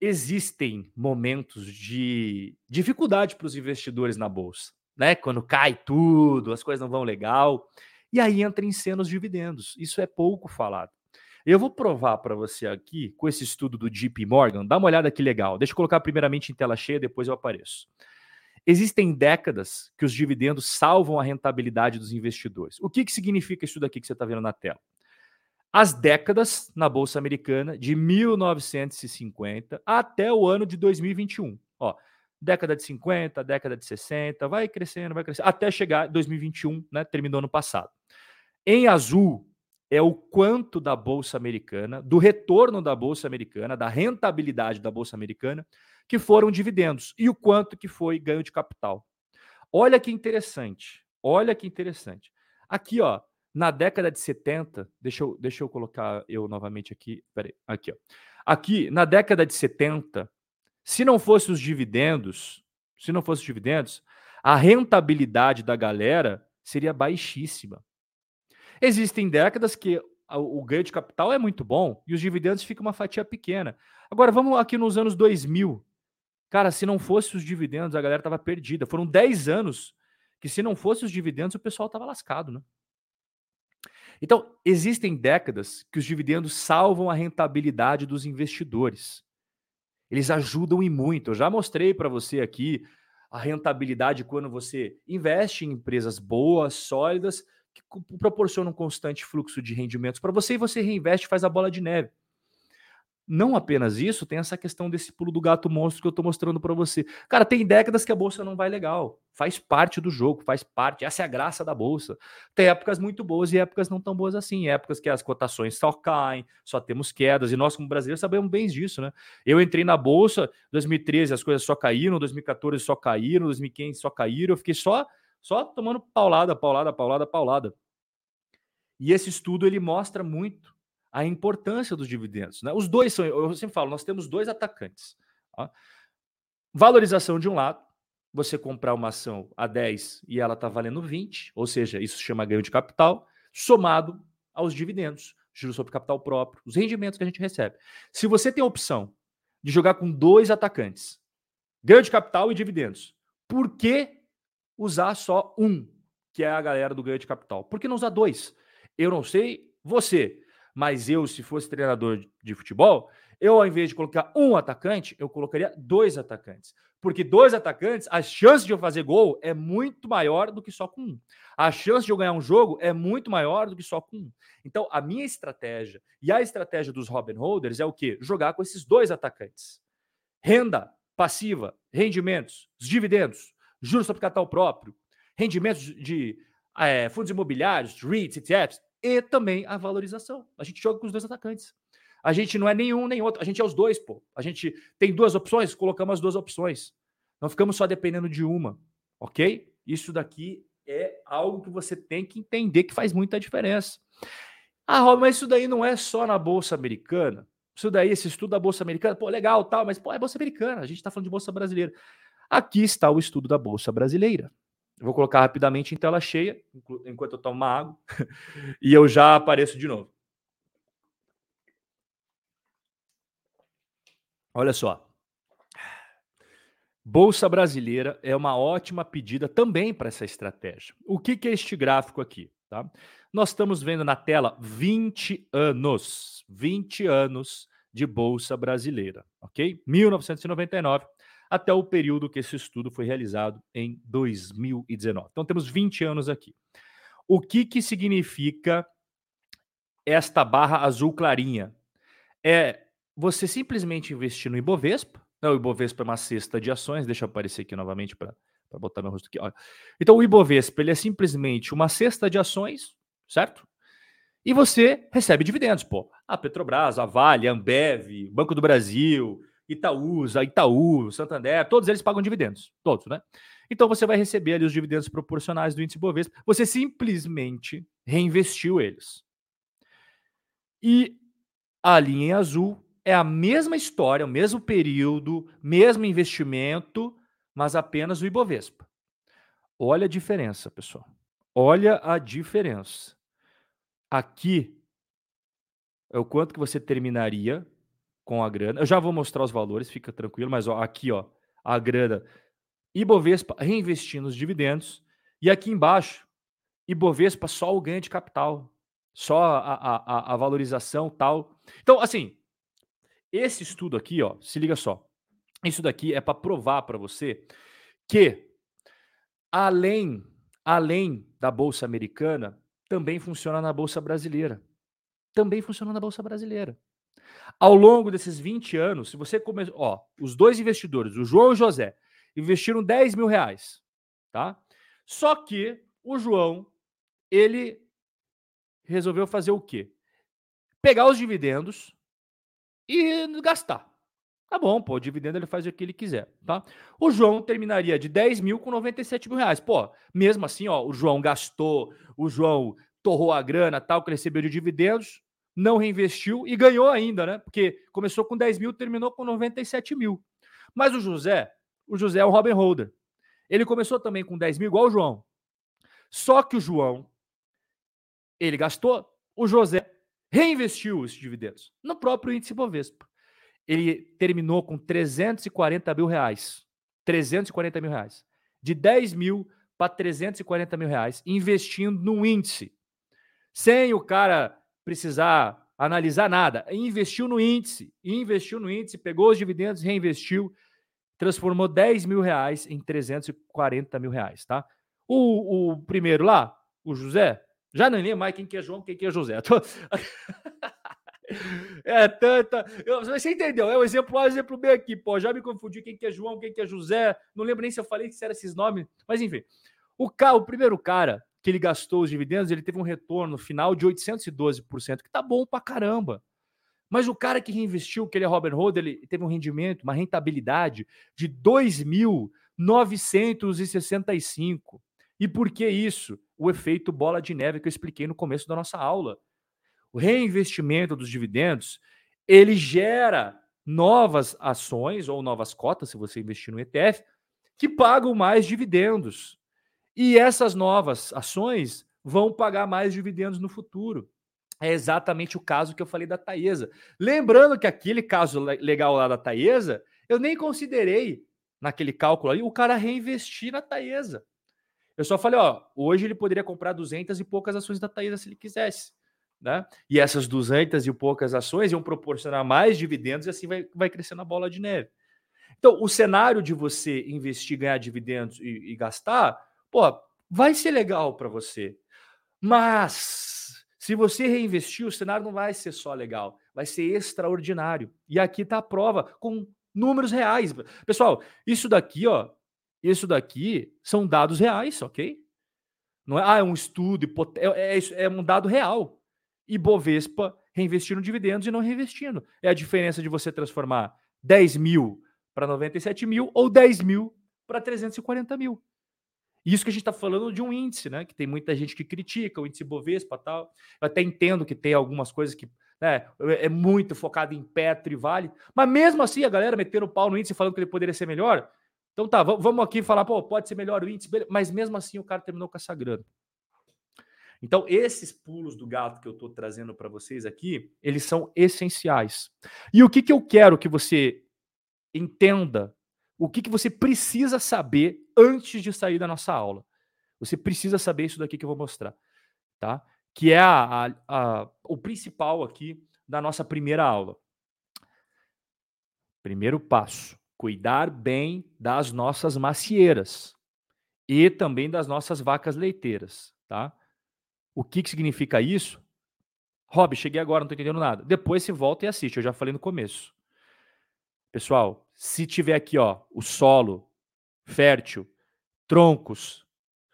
Existem momentos de dificuldade para os investidores na bolsa, né? Quando cai tudo, as coisas não vão legal. E aí entra em cena os dividendos. Isso é pouco falado. Eu vou provar para você aqui, com esse estudo do JP Morgan, dá uma olhada que legal. Deixa eu colocar primeiramente em tela cheia, depois eu apareço. Existem décadas que os dividendos salvam a rentabilidade dos investidores. O que, que significa isso daqui que você está vendo na tela? as décadas na Bolsa Americana de 1950 até o ano de 2021. Ó, década de 50, década de 60, vai crescendo, vai crescendo, até chegar 2021, né? Terminou ano passado. Em azul é o quanto da Bolsa Americana, do retorno da Bolsa Americana, da rentabilidade da Bolsa Americana, que foram dividendos e o quanto que foi ganho de capital. Olha que interessante. Olha que interessante. Aqui, ó, na década de 70, deixa eu, deixa eu colocar eu novamente aqui. Peraí, aqui, ó. Aqui, na década de 70, se não fosse os dividendos, se não fosse os dividendos, a rentabilidade da galera seria baixíssima. Existem décadas que o ganho de capital é muito bom e os dividendos ficam uma fatia pequena. Agora, vamos aqui nos anos 2000. Cara, se não fosse os dividendos, a galera estava perdida. Foram 10 anos que, se não fosse os dividendos, o pessoal estava lascado, né? Então, existem décadas que os dividendos salvam a rentabilidade dos investidores. Eles ajudam e muito. Eu já mostrei para você aqui a rentabilidade quando você investe em empresas boas, sólidas, que proporcionam um constante fluxo de rendimentos para você e você reinveste faz a bola de neve. Não apenas isso, tem essa questão desse pulo do gato monstro que eu estou mostrando para você. Cara, tem décadas que a bolsa não vai legal. Faz parte do jogo, faz parte. Essa é a graça da bolsa. Tem épocas muito boas e épocas não tão boas assim. Épocas que as cotações só caem, só temos quedas. E nós, como brasileiros, sabemos bem disso, né? Eu entrei na bolsa, 2013 as coisas só caíram, 2014 só caíram, 2015 só caíram. Eu fiquei só, só tomando paulada, paulada, paulada, paulada. E esse estudo ele mostra muito a importância dos dividendos. Né? Os dois são, eu sempre falo, nós temos dois atacantes. Ó. Valorização de um lado, você comprar uma ação a 10 e ela está valendo 20, ou seja, isso chama ganho de capital, somado aos dividendos, juros sobre capital próprio, os rendimentos que a gente recebe. Se você tem a opção de jogar com dois atacantes, ganho de capital e dividendos, por que usar só um, que é a galera do ganho de capital? Por que não usar dois? Eu não sei você, mas eu, se fosse treinador de futebol, eu, ao invés de colocar um atacante, eu colocaria dois atacantes. Porque dois atacantes, a chance de eu fazer gol é muito maior do que só com um. A chance de eu ganhar um jogo é muito maior do que só com um. Então, a minha estratégia e a estratégia dos Robin Holders é o quê? Jogar com esses dois atacantes. Renda passiva, rendimentos, os dividendos, juros sobre capital próprio, rendimentos de é, fundos imobiliários, REITs, etc e também a valorização. A gente joga com os dois atacantes. A gente não é nenhum nem outro, a gente é os dois, pô. A gente tem duas opções, colocamos as duas opções. Não ficamos só dependendo de uma, ok? Isso daqui é algo que você tem que entender que faz muita diferença. Ah, Rob, mas isso daí não é só na Bolsa Americana. Isso daí, esse estudo da Bolsa Americana, pô, legal, tal, mas pô, é Bolsa Americana, a gente está falando de Bolsa Brasileira. Aqui está o estudo da Bolsa Brasileira. Eu vou colocar rapidamente em tela cheia, enquanto eu tomo uma água, <laughs> e eu já apareço de novo. Olha só. Bolsa Brasileira é uma ótima pedida também para essa estratégia. O que, que é este gráfico aqui? Tá? Nós estamos vendo na tela 20 anos, 20 anos de Bolsa Brasileira, ok? 1999 até o período que esse estudo foi realizado em 2019. Então temos 20 anos aqui. O que, que significa esta barra azul clarinha? É você simplesmente investir no Ibovespa. O Ibovespa é uma cesta de ações. Deixa eu aparecer aqui novamente para botar meu rosto aqui. Olha. Então o Ibovespa ele é simplesmente uma cesta de ações, certo? E você recebe dividendos, pô. A Petrobras, a Vale, a Ambev, Banco do Brasil, Itaúsa, Itaú, Santander, todos eles pagam dividendos, todos, né? Então você vai receber ali os dividendos proporcionais do índice Bovespa, você simplesmente reinvestiu eles. E a linha em azul é a mesma história, o mesmo período, mesmo investimento, mas apenas o Ibovespa. Olha a diferença, pessoal. Olha a diferença. Aqui é o quanto que você terminaria com a grana. Eu já vou mostrar os valores, fica tranquilo, mas ó, aqui ó, a grana Ibovespa reinvestindo os dividendos e aqui embaixo Ibovespa só o ganho de capital, só a, a, a valorização tal. Então, assim, esse estudo aqui, ó, se liga só. Isso daqui é para provar para você que além além da bolsa americana, também funciona na bolsa brasileira. também funcionou na Bolsa Brasileira. Ao longo desses 20 anos, se você começou. Ó, os dois investidores, o João e o José, investiram 10 mil reais. Tá? Só que o João, ele resolveu fazer o quê? Pegar os dividendos e gastar. Tá bom, pô, o dividendo ele faz o que ele quiser, tá? O João terminaria de 10 mil com 97 mil reais. Pô, mesmo assim, ó, o João gastou, o João torrou a grana, tal, que recebeu de dividendos, não reinvestiu e ganhou ainda, né? Porque começou com 10 mil, terminou com 97 mil. Mas o José, o José é um Robin Holder. Ele começou também com 10 mil, igual o João. Só que o João, ele gastou, o José reinvestiu os dividendos no próprio índice Bovespa ele terminou com 340 mil reais. 340 mil reais. De 10 mil para 340 mil reais, investindo no índice. Sem o cara precisar analisar nada. Investiu no índice. Investiu no índice, pegou os dividendos, reinvestiu, transformou 10 mil reais em 340 mil reais, tá? O, o primeiro lá, o José, já não lembro mais quem que é João, quem que é José. <laughs> Tô... É tanta. Eu, você entendeu? É o exemplo A, o exemplo B aqui. Pô, já me confundi quem que é João, quem que é José. Não lembro nem se eu falei que eram esses nomes. Mas enfim. O, ca... o primeiro cara que ele gastou os dividendos, ele teve um retorno final de 812%, que tá bom pra caramba. Mas o cara que reinvestiu, que ele é Robert Hood, ele teve um rendimento, uma rentabilidade de 2.965. E por que isso? O efeito bola de neve que eu expliquei no começo da nossa aula o reinvestimento dos dividendos, ele gera novas ações ou novas cotas, se você investir no ETF, que pagam mais dividendos. E essas novas ações vão pagar mais dividendos no futuro. É exatamente o caso que eu falei da Taesa. Lembrando que aquele caso legal lá da Taesa, eu nem considerei naquele cálculo ali o cara reinvestir na Taesa. Eu só falei, ó, hoje ele poderia comprar 200 e poucas ações da Taesa se ele quisesse. Né? E essas 200 e poucas ações iam proporcionar mais dividendos e assim vai, vai crescendo a bola de neve. Então, o cenário de você investir, ganhar dividendos e, e gastar, pô, vai ser legal para você. Mas, se você reinvestir, o cenário não vai ser só legal, vai ser extraordinário. E aqui está a prova com números reais. Pessoal, isso daqui, ó, isso daqui são dados reais, ok? Não é, ah, é um estudo, é, é, é um dado real e Bovespa reinvestindo dividendos e não reinvestindo. É a diferença de você transformar 10 mil para 97 mil ou 10 mil para 340 mil. Isso que a gente está falando de um índice, né? Que tem muita gente que critica o índice Bovespa tal. Eu até entendo que tem algumas coisas que né, é muito focado em Petro e Vale, mas mesmo assim a galera metendo o pau no índice falando que ele poderia ser melhor. Então tá, vamos aqui falar, pô, pode ser melhor o índice, mas mesmo assim o cara terminou com essa grana. Então, esses pulos do gato que eu estou trazendo para vocês aqui, eles são essenciais. E o que, que eu quero que você entenda? O que, que você precisa saber antes de sair da nossa aula? Você precisa saber isso daqui que eu vou mostrar, tá? Que é a, a, a, o principal aqui da nossa primeira aula. Primeiro passo: cuidar bem das nossas macieiras e também das nossas vacas leiteiras, tá? O que, que significa isso? Rob, cheguei agora, não estou entendendo nada. Depois você volta e assiste, eu já falei no começo. Pessoal, se tiver aqui, ó, o solo fértil, troncos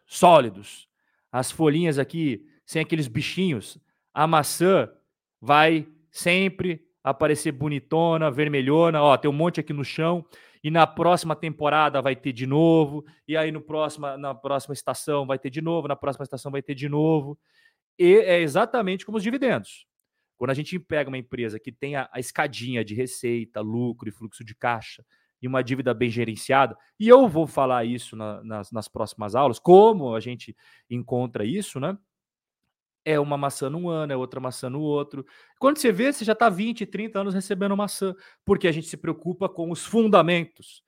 sólidos, as folhinhas aqui sem aqueles bichinhos, a maçã vai sempre aparecer bonitona, vermelhona, ó, tem um monte aqui no chão e na próxima temporada vai ter de novo, e aí no próxima, na próxima estação vai ter de novo, na próxima estação vai ter de novo. E é exatamente como os dividendos. Quando a gente pega uma empresa que tem a, a escadinha de receita, lucro e fluxo de caixa e uma dívida bem gerenciada, e eu vou falar isso na, nas, nas próximas aulas, como a gente encontra isso, né? é uma maçã num ano, é outra maçã no outro. Quando você vê, você já está 20, 30 anos recebendo maçã, porque a gente se preocupa com os fundamentos.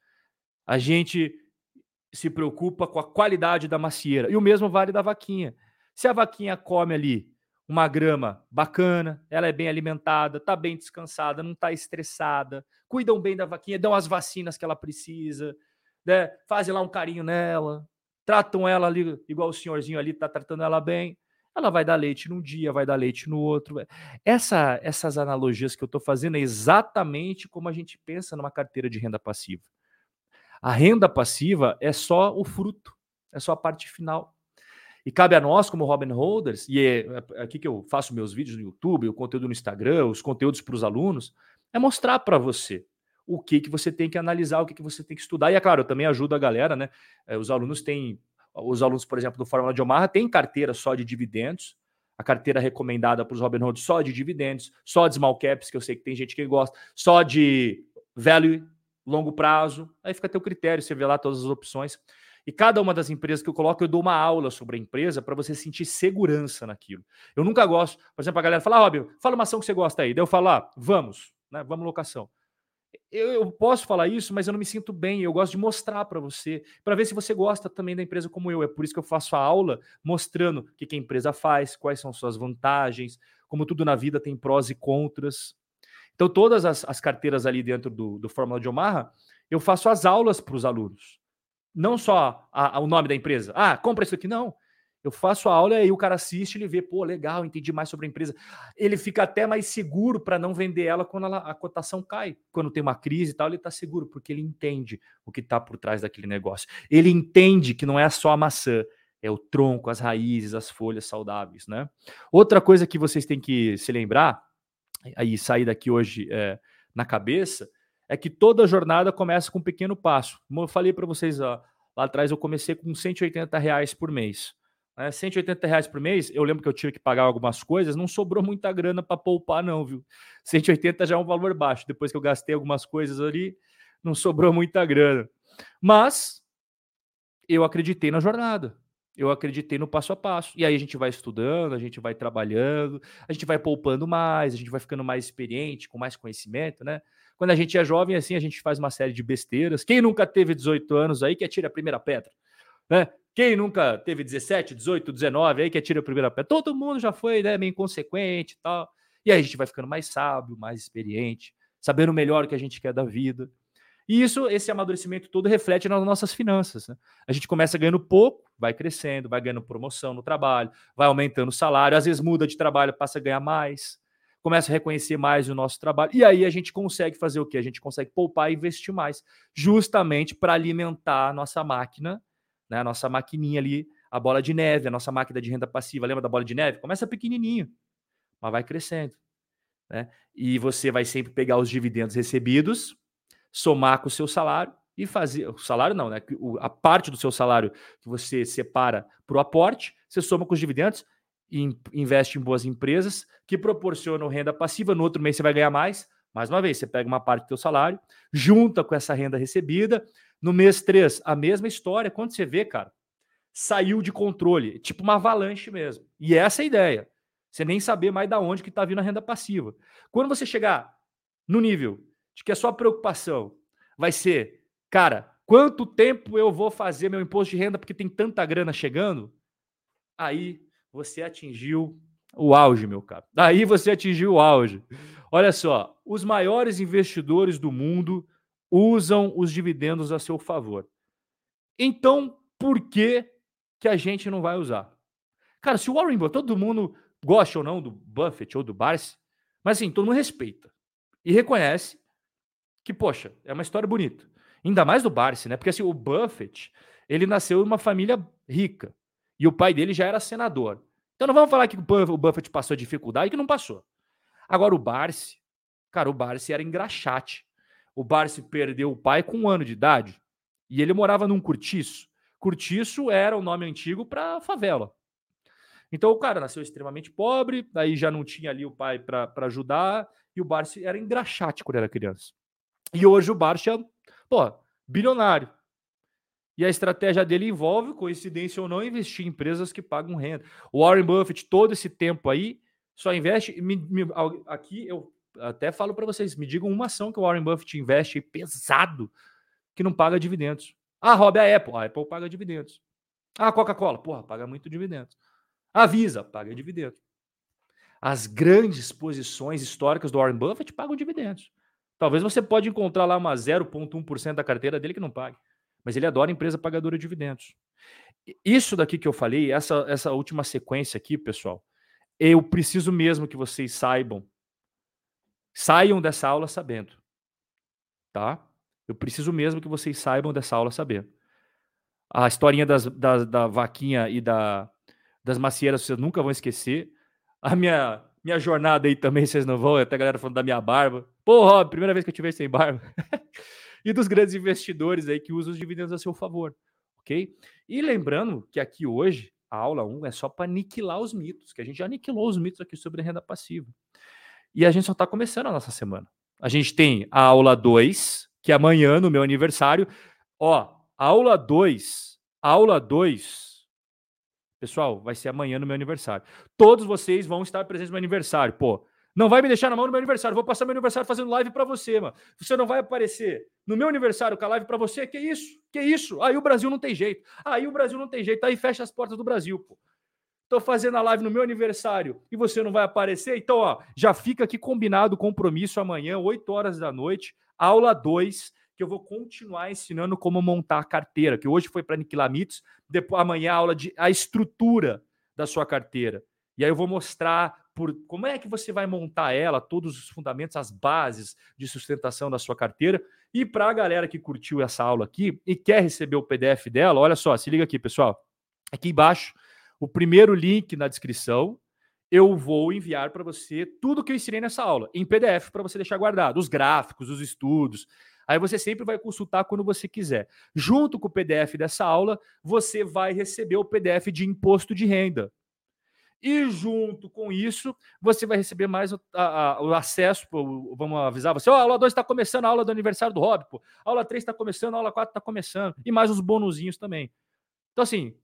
A gente se preocupa com a qualidade da macieira. E o mesmo vale da vaquinha. Se a vaquinha come ali uma grama bacana, ela é bem alimentada, está bem descansada, não está estressada, cuidam bem da vaquinha, dão as vacinas que ela precisa, né? fazem lá um carinho nela, tratam ela ali igual o senhorzinho ali está tratando ela bem ela vai dar leite num dia, vai dar leite no outro. Essa, essas analogias que eu estou fazendo é exatamente como a gente pensa numa carteira de renda passiva. A renda passiva é só o fruto, é só a parte final. E cabe a nós, como Robin Holders, e é, é aqui que eu faço meus vídeos no YouTube, o conteúdo no Instagram, os conteúdos para os alunos, é mostrar para você o que, que você tem que analisar, o que, que você tem que estudar. E é claro, eu também ajudo a galera, né? É, os alunos têm, os alunos, por exemplo, do Fórmula de Omaha, têm carteira só de dividendos, a carteira recomendada para os Robin Hood só de dividendos, só de small caps, que eu sei que tem gente que gosta, só de value, longo prazo. Aí fica a teu critério, você vê lá todas as opções. E cada uma das empresas que eu coloco, eu dou uma aula sobre a empresa para você sentir segurança naquilo. Eu nunca gosto, por exemplo, a galera fala, ah, Robin, fala uma ação que você gosta aí. Daí eu falo, ah, vamos, né? Vamos locação. Eu, eu, posso falar isso, mas eu não me sinto bem. Eu gosto de mostrar para você, para ver se você gosta também da empresa como eu. É por isso que eu faço a aula mostrando o que, que a empresa faz, quais são suas vantagens, como tudo na vida tem prós e contras. Então, todas as, as carteiras ali dentro do, do Fórmula de Omaha, eu faço as aulas para os alunos. Não só a, a, o nome da empresa. Ah, compra isso aqui. Não. Eu faço a aula e o cara assiste, ele vê, pô, legal, entendi mais sobre a empresa. Ele fica até mais seguro para não vender ela quando ela, a cotação cai. Quando tem uma crise e tal, ele está seguro, porque ele entende o que está por trás daquele negócio. Ele entende que não é só a maçã, é o tronco, as raízes, as folhas saudáveis, né? Outra coisa que vocês têm que se lembrar, aí sair daqui hoje é, na cabeça, é que toda jornada começa com um pequeno passo. Como eu falei para vocês ó, lá atrás, eu comecei com 180 reais por mês. Né? 180 reais por mês, eu lembro que eu tive que pagar algumas coisas, não sobrou muita grana para poupar, não, viu? <laughs> 180 já é um valor baixo. Depois que eu gastei algumas coisas ali, não sobrou muita grana. Mas eu acreditei na jornada. Eu acreditei no passo a passo. E aí a gente vai estudando, a gente vai trabalhando, a gente vai poupando mais, a gente vai ficando mais experiente, com mais conhecimento, né? Quando a gente é jovem, assim, a gente faz uma série de besteiras. Quem nunca teve 18 anos aí que atira a primeira pedra? Né? Quem nunca teve 17, 18, 19 aí que atira a primeira pedra? Todo mundo já foi né, meio inconsequente e tal. E aí a gente vai ficando mais sábio, mais experiente, sabendo melhor o que a gente quer da vida. E isso, esse amadurecimento todo reflete nas nossas finanças. Né? A gente começa ganhando pouco, vai crescendo, vai ganhando promoção no trabalho, vai aumentando o salário, às vezes muda de trabalho, passa a ganhar mais, começa a reconhecer mais o nosso trabalho. E aí a gente consegue fazer o quê? A gente consegue poupar e investir mais, justamente para alimentar a nossa máquina né? A nossa maquininha ali, a bola de neve, a nossa máquina de renda passiva, lembra da bola de neve? Começa pequenininho, mas vai crescendo. Né? E você vai sempre pegar os dividendos recebidos, somar com o seu salário e fazer. O salário não, né? A parte do seu salário que você separa para o aporte, você soma com os dividendos investe em boas empresas que proporcionam renda passiva. No outro mês você vai ganhar mais. Mais uma vez, você pega uma parte do seu salário, junta com essa renda recebida, no mês 3, a mesma história. Quando você vê, cara, saiu de controle, tipo uma avalanche mesmo. E essa é a ideia. Você nem saber mais da onde que está vindo a renda passiva. Quando você chegar no nível de que a sua preocupação vai ser, cara, quanto tempo eu vou fazer meu imposto de renda porque tem tanta grana chegando? Aí você atingiu o auge, meu cara. Aí você atingiu o auge. Olha só, os maiores investidores do mundo usam os dividendos a seu favor. Então, por que, que a gente não vai usar? Cara, se o Warren Buffett, todo mundo gosta ou não do Buffett ou do Barsi, mas assim, todo mundo respeita e reconhece que, poxa, é uma história bonita. Ainda mais do Barsi, né? Porque assim, o Buffett, ele nasceu em uma família rica e o pai dele já era senador. Então não vamos falar que o Buffett passou dificuldade, que não passou. Agora o Barsi, cara, o Barsi era engraxate. O Barsi perdeu o pai com um ano de idade e ele morava num cortiço. Cortiço era o nome antigo para favela. Então o cara nasceu extremamente pobre, daí já não tinha ali o pai para ajudar, e o Barsi era engraxate quando era criança. E hoje o Barsi é, pô, bilionário. E a estratégia dele envolve, coincidência ou não, investir em empresas que pagam renda. O Warren Buffett, todo esse tempo aí, só investe. Me, me, aqui eu até falo para vocês, me digam uma ação que o Warren Buffett investe pesado que não paga dividendos. Ah, Rob, a Apple. A Apple paga dividendos. Ah, Coca-Cola. Porra, paga muito dividendos. A Visa paga dividendos. As grandes posições históricas do Warren Buffett pagam dividendos. Talvez você pode encontrar lá uma 0,1% da carteira dele que não pague. Mas ele adora empresa pagadora de dividendos. isso daqui que eu falei, essa, essa última sequência aqui, pessoal, eu preciso mesmo que vocês saibam, saiam dessa aula sabendo, tá? Eu preciso mesmo que vocês saibam dessa aula sabendo. A historinha das, da, da vaquinha e da, das macieiras vocês nunca vão esquecer. A minha, minha jornada aí também vocês não vão, até a galera falando da minha barba. Pô, Rob, primeira vez que eu te vejo sem barba. <laughs> e dos grandes investidores aí que usam os dividendos a seu favor, ok? E lembrando que aqui hoje, a aula 1 é só para aniquilar os mitos, que a gente já aniquilou os mitos aqui sobre renda passiva. E a gente só está começando a nossa semana. A gente tem a aula 2, que é amanhã, no meu aniversário. Ó, aula 2, aula 2, pessoal, vai ser amanhã no meu aniversário. Todos vocês vão estar presentes no meu aniversário. Pô, não vai me deixar na mão no meu aniversário. Vou passar meu aniversário fazendo live para você, mano. Você não vai aparecer no meu aniversário com a live para você? Que isso? Que isso? Aí o Brasil não tem jeito. Aí o Brasil não tem jeito. Aí fecha as portas do Brasil, pô. Tô fazendo a live no meu aniversário e você não vai aparecer? Então, ó, já fica aqui combinado o compromisso amanhã, 8 horas da noite, aula 2, que eu vou continuar ensinando como montar a carteira, que hoje foi para aniquilar mitos, depois amanhã a aula de a estrutura da sua carteira. E aí eu vou mostrar por como é que você vai montar ela, todos os fundamentos, as bases de sustentação da sua carteira. E para a galera que curtiu essa aula aqui e quer receber o PDF dela, olha só, se liga aqui, pessoal. Aqui embaixo o primeiro link na descrição, eu vou enviar para você tudo que eu ensinei nessa aula, em PDF, para você deixar guardado, os gráficos, os estudos. Aí você sempre vai consultar quando você quiser. Junto com o PDF dessa aula, você vai receber o PDF de imposto de renda. E junto com isso, você vai receber mais o, a, o acesso. Vamos avisar você: oh, a aula 2 está começando, a aula do aniversário do Rob, pô. A aula 3 está começando, a aula 4 está começando. E mais os bonuzinhos também. Então, assim,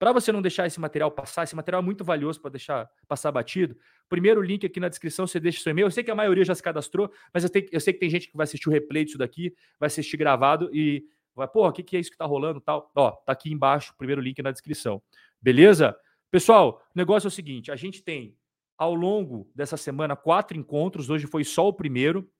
para você não deixar esse material passar, esse material é muito valioso para deixar passar batido. Primeiro link aqui na descrição, você deixa seu e-mail. Eu sei que a maioria já se cadastrou, mas eu, tenho, eu sei que tem gente que vai assistir o replay disso daqui, vai assistir gravado e vai, porra, o que, que é isso que está rolando tal? Ó, tá aqui embaixo, primeiro link na descrição. Beleza? Pessoal, o negócio é o seguinte: a gente tem ao longo dessa semana quatro encontros, hoje foi só o primeiro.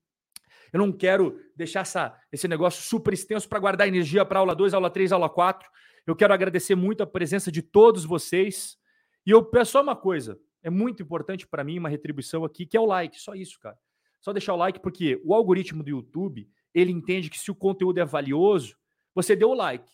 Eu não quero deixar essa, esse negócio super extenso para guardar energia para aula 2, aula 3, aula 4. Eu quero agradecer muito a presença de todos vocês. E eu peço só uma coisa: é muito importante para mim uma retribuição aqui, que é o like. Só isso, cara. Só deixar o like, porque o algoritmo do YouTube ele entende que se o conteúdo é valioso, você deu o like.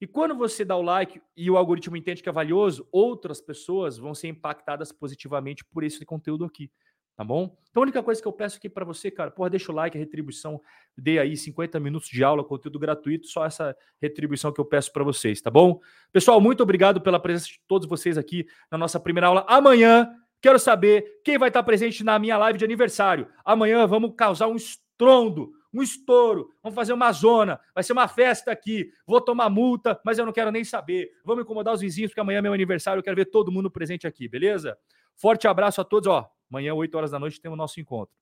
E quando você dá o like e o algoritmo entende que é valioso, outras pessoas vão ser impactadas positivamente por esse conteúdo aqui. Tá bom? Então a única coisa que eu peço aqui para você, cara, porra, deixa o like, a retribuição, dê aí 50 minutos de aula, conteúdo gratuito, só essa retribuição que eu peço para vocês, tá bom? Pessoal, muito obrigado pela presença de todos vocês aqui na nossa primeira aula. Amanhã, quero saber quem vai estar presente na minha live de aniversário. Amanhã vamos causar um estrondo, um estouro, vamos fazer uma zona, vai ser uma festa aqui, vou tomar multa, mas eu não quero nem saber. Vamos incomodar os vizinhos, porque amanhã é meu aniversário, eu quero ver todo mundo presente aqui, beleza? Forte abraço a todos, ó. Amanhã, 8 horas da noite, tem o nosso encontro.